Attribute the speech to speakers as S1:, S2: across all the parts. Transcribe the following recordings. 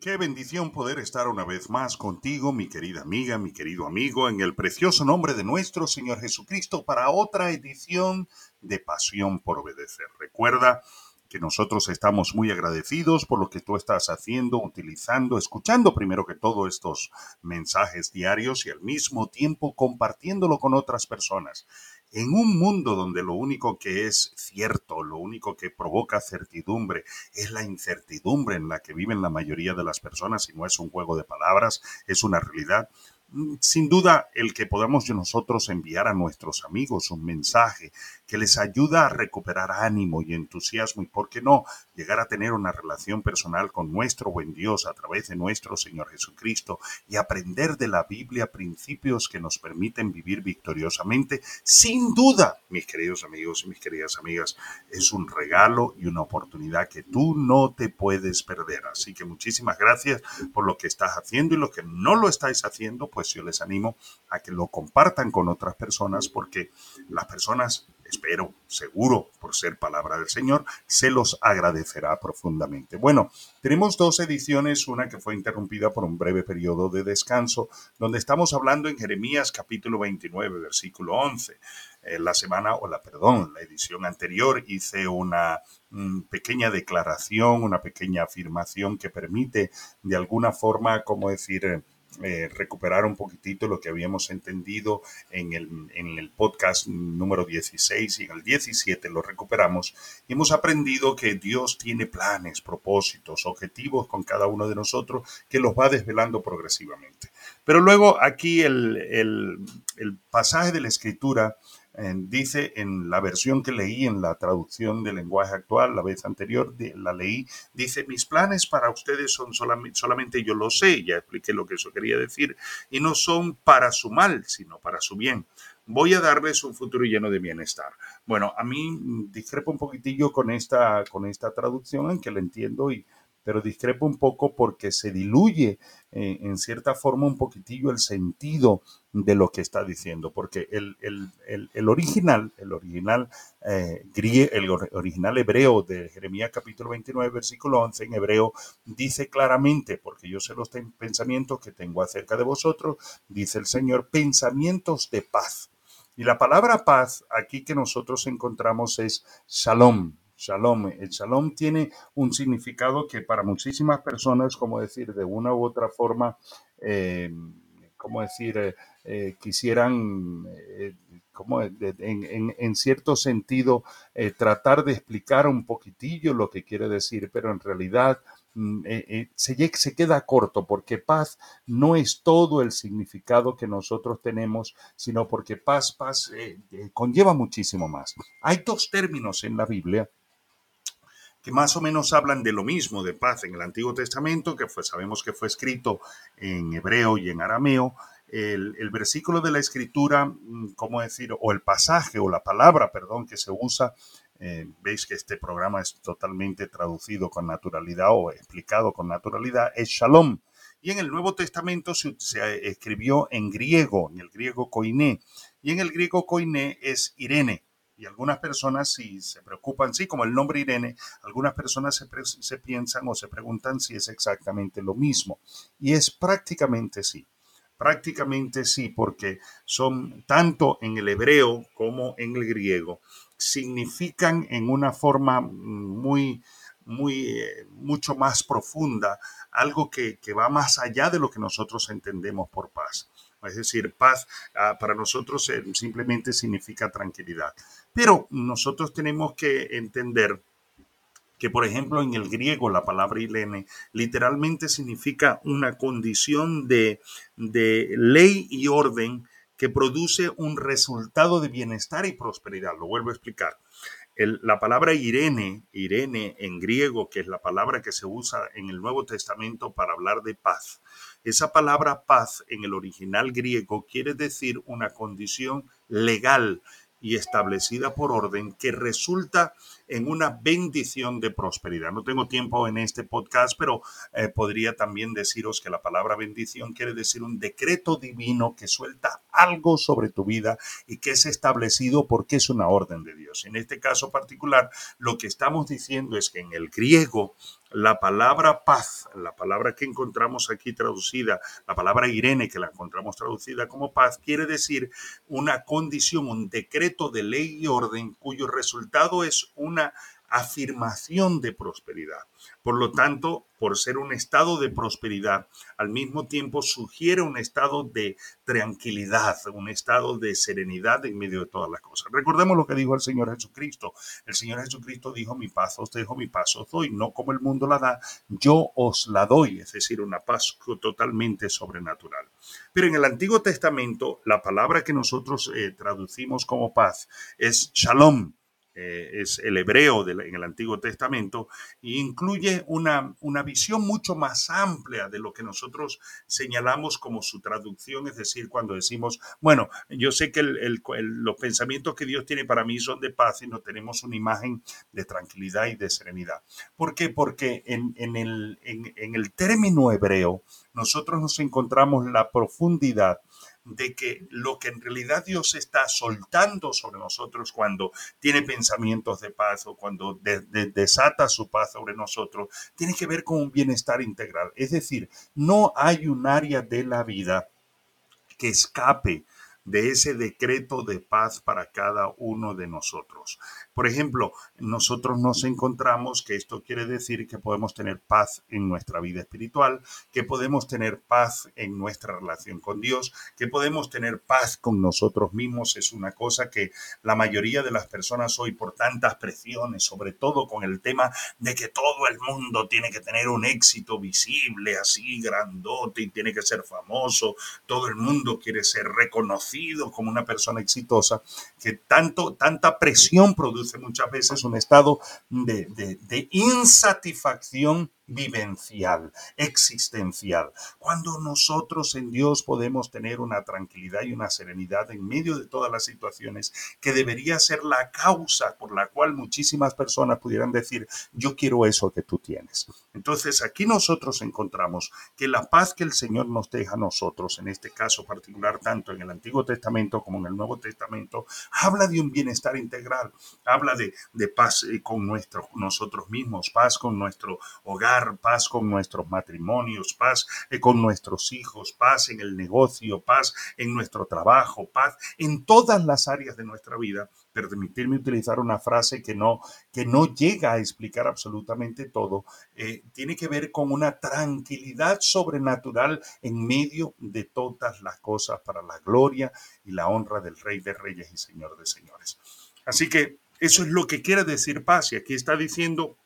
S1: Qué bendición poder estar una vez más contigo, mi querida amiga, mi querido amigo, en el precioso nombre de nuestro Señor Jesucristo para otra edición de Pasión por Obedecer. Recuerda que nosotros estamos muy agradecidos por lo que tú estás haciendo, utilizando, escuchando primero que todo estos mensajes diarios y al mismo tiempo compartiéndolo con otras personas en un mundo donde lo único que es cierto, lo único que provoca certidumbre es la incertidumbre en la que viven la mayoría de las personas y no es un juego de palabras, es una realidad, sin duda, el que podamos nosotros enviar a nuestros amigos un mensaje que les ayuda a recuperar ánimo y entusiasmo y, ¿por qué no?, llegar a tener una relación personal con nuestro buen Dios a través de nuestro Señor Jesucristo y aprender de la Biblia principios que nos permiten vivir victoriosamente, sin duda, mis queridos amigos y mis queridas amigas, es un regalo y una oportunidad que tú no te puedes perder. Así que muchísimas gracias por lo que estás haciendo y lo que no lo estáis haciendo, pues yo les animo a que lo compartan con otras personas porque las personas, espero, seguro, por ser palabra del Señor, se los agradecerá profundamente. Bueno, tenemos dos ediciones, una que fue interrumpida por un breve periodo de descanso, donde estamos hablando en Jeremías capítulo 29, versículo 11. Eh, la semana, o la, perdón, la edición anterior hice una mm, pequeña declaración, una pequeña afirmación que permite de alguna forma, como decir, eh, recuperar un poquitito lo que habíamos entendido en el, en el podcast número 16 y en el 17 lo recuperamos hemos aprendido que Dios tiene planes, propósitos, objetivos con cada uno de nosotros que los va desvelando progresivamente. Pero luego aquí el, el pasaje de la escritura dice en la versión que leí en la traducción del lenguaje actual, la vez anterior la leí, dice, mis planes para ustedes son solamente, yo lo sé, ya expliqué lo que eso quería decir, y no son para su mal, sino para su bien. Voy a darles un futuro lleno de bienestar. Bueno, a mí discrepo un poquitillo con esta, con esta traducción, en que la entiendo y pero discrepo un poco porque se diluye eh, en cierta forma un poquitillo el sentido de lo que está diciendo, porque el, original, el original, eh, el original hebreo de Jeremías capítulo 29, versículo 11 en hebreo dice claramente, porque yo sé los pensamientos que tengo acerca de vosotros, dice el Señor, pensamientos de paz. Y la palabra paz aquí que nosotros encontramos es shalom, shalom. El shalom tiene un significado que para muchísimas personas, como decir, de una u otra forma, eh, como decir, eh, eh, quisieran, como en, cierto sentido, tratar de explicar un poquitillo lo que quiere decir, pero en realidad mm, se, se, queda corto porque paz no es todo el significado que nosotros tenemos, sino porque paz, paz conlleva muchísimo más. Hay dos términos en la Biblia que más o menos hablan de lo mismo, de paz en el Antiguo Testamento, que fue, sabemos que fue escrito en hebreo y en arameo. El, versículo de la escritura, mm, ¿cómo decir? O el pasaje o la palabra, perdón, que se usa eh, veis que este programa es totalmente traducido con naturalidad o explicado con naturalidad, es shalom. Y en el Nuevo Testamento se, se escribió en griego, en el griego koiné, y en el griego koiné es Irene. Y algunas personas si se preocupan, sí, como el nombre Irene, algunas personas se, se piensan o se preguntan si es exactamente lo mismo. Y es prácticamente sí. Prácticamente sí, porque son tanto en el hebreo como en el griego, significan en una forma muy, muy, eh, mucho más profunda, algo que, que, va más allá de lo que nosotros entendemos por paz. Es decir, paz ah, para nosotros eh, simplemente significa tranquilidad. Pero nosotros tenemos que entender que, por ejemplo, en el griego la palabra ilene literalmente significa una condición de, de ley y orden que produce un resultado de bienestar y prosperidad. Lo vuelvo a explicar la palabra Irene, Irene en griego, que es la palabra que se usa en el Nuevo Testamento para hablar de paz, esa palabra paz en el original griego quiere decir una condición legal y establecida por orden que resulta en una bendición de prosperidad. No tengo tiempo en este podcast, pero eh, podría también deciros que la palabra bendición quiere decir un decreto divino que suelta algo sobre tu vida y que es establecido porque es una orden de Dios. En este caso particular, lo que estamos diciendo es que en el griego la palabra paz, la palabra que encontramos aquí traducida, la palabra Irene que la encontramos traducida como paz, quiere decir una condición, un decreto de ley y orden cuyo resultado es una afirmación de prosperidad. Por lo tanto, por ser un estado de prosperidad, al mismo tiempo sugiere un estado de tranquilidad, un estado de serenidad en medio de todas las cosas. Recordemos lo que dijo el Señor Jesucristo. El Señor Jesucristo dijo, mi paz os dejo, mi paz os doy, no como el mundo la da, yo os la doy, es decir, una paz totalmente sobrenatural. Pero en el Antiguo Testamento, la palabra que nosotros eh, traducimos como paz es shalom eh, es el hebreo en el Antiguo Testamento, e incluye una, una visión mucho más amplia de lo que nosotros señalamos como su traducción, es decir, cuando decimos, bueno, yo sé que los pensamientos que Dios tiene para mí son de paz y no tenemos una imagen de tranquilidad y de serenidad. ¿Por qué? Porque en, el, en el término hebreo nosotros nos encontramos la profundidad de que lo que en realidad Dios está soltando sobre nosotros cuando tiene pensamientos de paz o cuando desata su paz sobre nosotros, tiene que ver con un bienestar integral. Es decir, no hay un área de la vida que escape de ese decreto de paz para cada uno de nosotros. Por ejemplo, nosotros nos encontramos que esto quiere decir que podemos tener paz en nuestra vida espiritual, que podemos tener paz en nuestra relación con Dios, que podemos tener paz con nosotros mismos. Es una cosa que la mayoría de las personas hoy, por tantas presiones, sobre todo con el tema de que todo el mundo tiene que tener un éxito visible, así grandote y tiene que ser famoso, todo el mundo quiere ser reconocido como una persona exitosa, que tanto, tanta presión produce muchas veces un estado de, de insatisfacción vivencial, existencial. Cuando nosotros en Dios podemos tener una tranquilidad y una serenidad en medio de todas las situaciones que debería ser la causa por la cual muchísimas personas pudieran decir, yo quiero eso que tú tienes. Entonces aquí nosotros encontramos que la paz que el Señor nos deja a nosotros, en este caso particular, tanto en el Antiguo Testamento como en el Nuevo Testamento, habla de un bienestar integral, habla de, de paz eh, con nuestro, nosotros mismos, paz con nuestro hogar, paz con nuestros matrimonios, paz eh, con nuestros hijos, paz en el negocio, paz en nuestro trabajo, paz en todas las áreas de nuestra vida. Permitirme utilizar una frase que no, que no llega a explicar absolutamente todo, eh, tiene que ver con una tranquilidad sobrenatural en medio de todas las cosas para la gloria y la honra del Rey de Reyes y Señor de Señores. Así que eso es lo que quiere decir paz. Y aquí está diciendo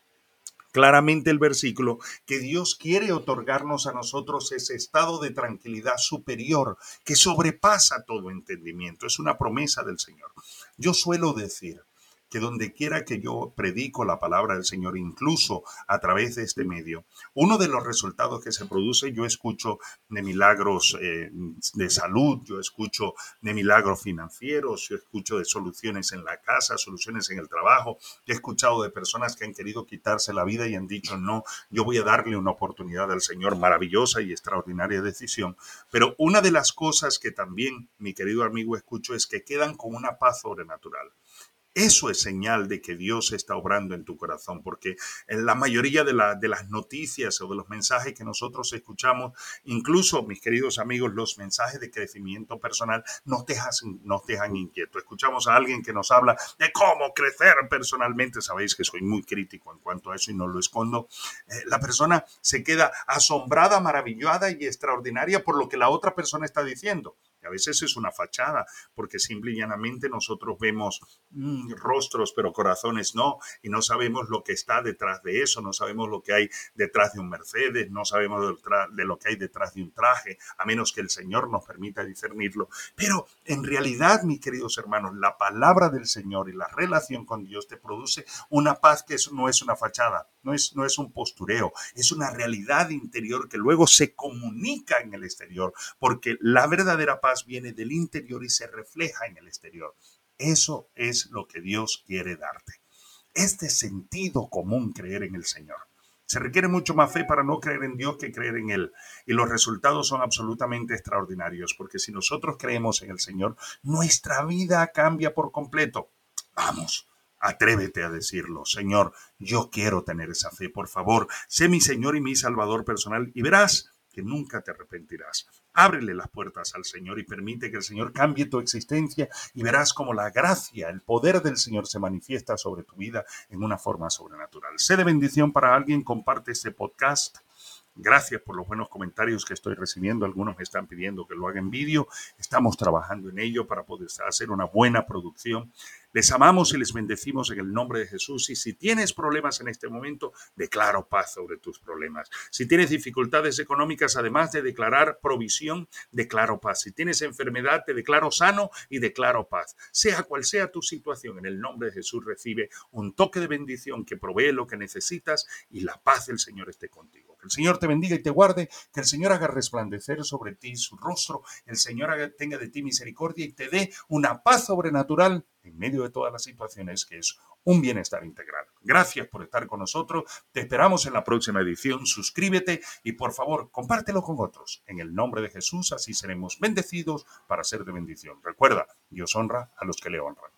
S1: claramente el versículo que Dios quiere otorgarnos a nosotros ese estado de tranquilidad superior que sobrepasa todo entendimiento. Es una promesa del Señor. Yo suelo decir, que donde quiera que yo predico la palabra del Señor, incluso a través de este medio, uno de los resultados que se produce, yo escucho de milagros eh, de salud, yo escucho de milagros financieros, yo escucho de soluciones en la casa, soluciones en el trabajo, he escuchado de personas que han querido quitarse la vida y han dicho, no, yo voy a darle una oportunidad al Señor, maravillosa y extraordinaria decisión. Pero una de las cosas que también, mi querido amigo, escucho es que quedan con una paz sobrenatural. Eso es señal de que Dios está obrando en tu corazón, porque en la mayoría de, las noticias o de los mensajes que nosotros escuchamos, incluso, mis queridos amigos, los mensajes de crecimiento personal nos dejan, nos dejan inquietos. Escuchamos a alguien que nos habla de cómo crecer personalmente. Sabéis que soy muy crítico en cuanto a eso y no lo escondo. Eh, la persona se queda asombrada, maravillada y extraordinaria por lo que la otra persona está diciendo a veces es una fachada, porque simple y llanamente nosotros vemos mm, rostros, pero corazones no, y no sabemos lo que está detrás de eso, no sabemos lo que hay detrás de un Mercedes, no sabemos de lo que hay detrás de un traje, a menos que el Señor nos permita discernirlo. Pero en realidad, mis queridos hermanos, la palabra del Señor y la relación con Dios te produce una paz que no es una fachada, no es, no es un postureo, es una realidad interior que luego se comunica en el exterior, porque la verdadera paz viene del interior y se refleja en el exterior. Eso es lo que Dios quiere darte. Es de sentido común creer en el Señor. Se requiere mucho más fe para no creer en Dios que creer en Él. Y los resultados son absolutamente extraordinarios, porque si nosotros creemos en el Señor, nuestra vida cambia por completo. Vamos, Atrévete a decirlo, Señor, yo quiero tener esa fe, por favor, sé mi Señor y mi Salvador personal y verás que nunca te arrepentirás. Ábrele las puertas al Señor y permite que el Señor cambie tu existencia y verás como la gracia, el poder del Señor se manifiesta sobre tu vida en una forma sobrenatural. Sé de bendición para alguien, comparte este podcast. Gracias por los buenos comentarios que estoy recibiendo. Algunos me están pidiendo que lo haga en vídeo. Estamos trabajando en ello para poder hacer una buena producción. Les amamos y les bendecimos en el nombre de Jesús. Y si tienes problemas en este momento, declaro paz sobre tus problemas. Si tienes dificultades económicas, además de declarar provisión, declaro paz. Si tienes enfermedad, te declaro sano y declaro paz. Sea cual sea tu situación, en el nombre de Jesús recibe un toque de bendición que provee lo que necesitas y la paz del Señor esté contigo. Que el Señor te bendiga y te guarde, que el Señor haga resplandecer sobre ti su rostro, el Señor tenga de ti misericordia y te dé una paz sobrenatural en medio de todas las situaciones, que es un bienestar integral. Gracias por estar con nosotros. Te esperamos en la próxima edición. Suscríbete y por favor compártelo con otros. En el nombre de Jesús, así seremos bendecidos para ser de bendición. Recuerda, Dios honra a los que le honran.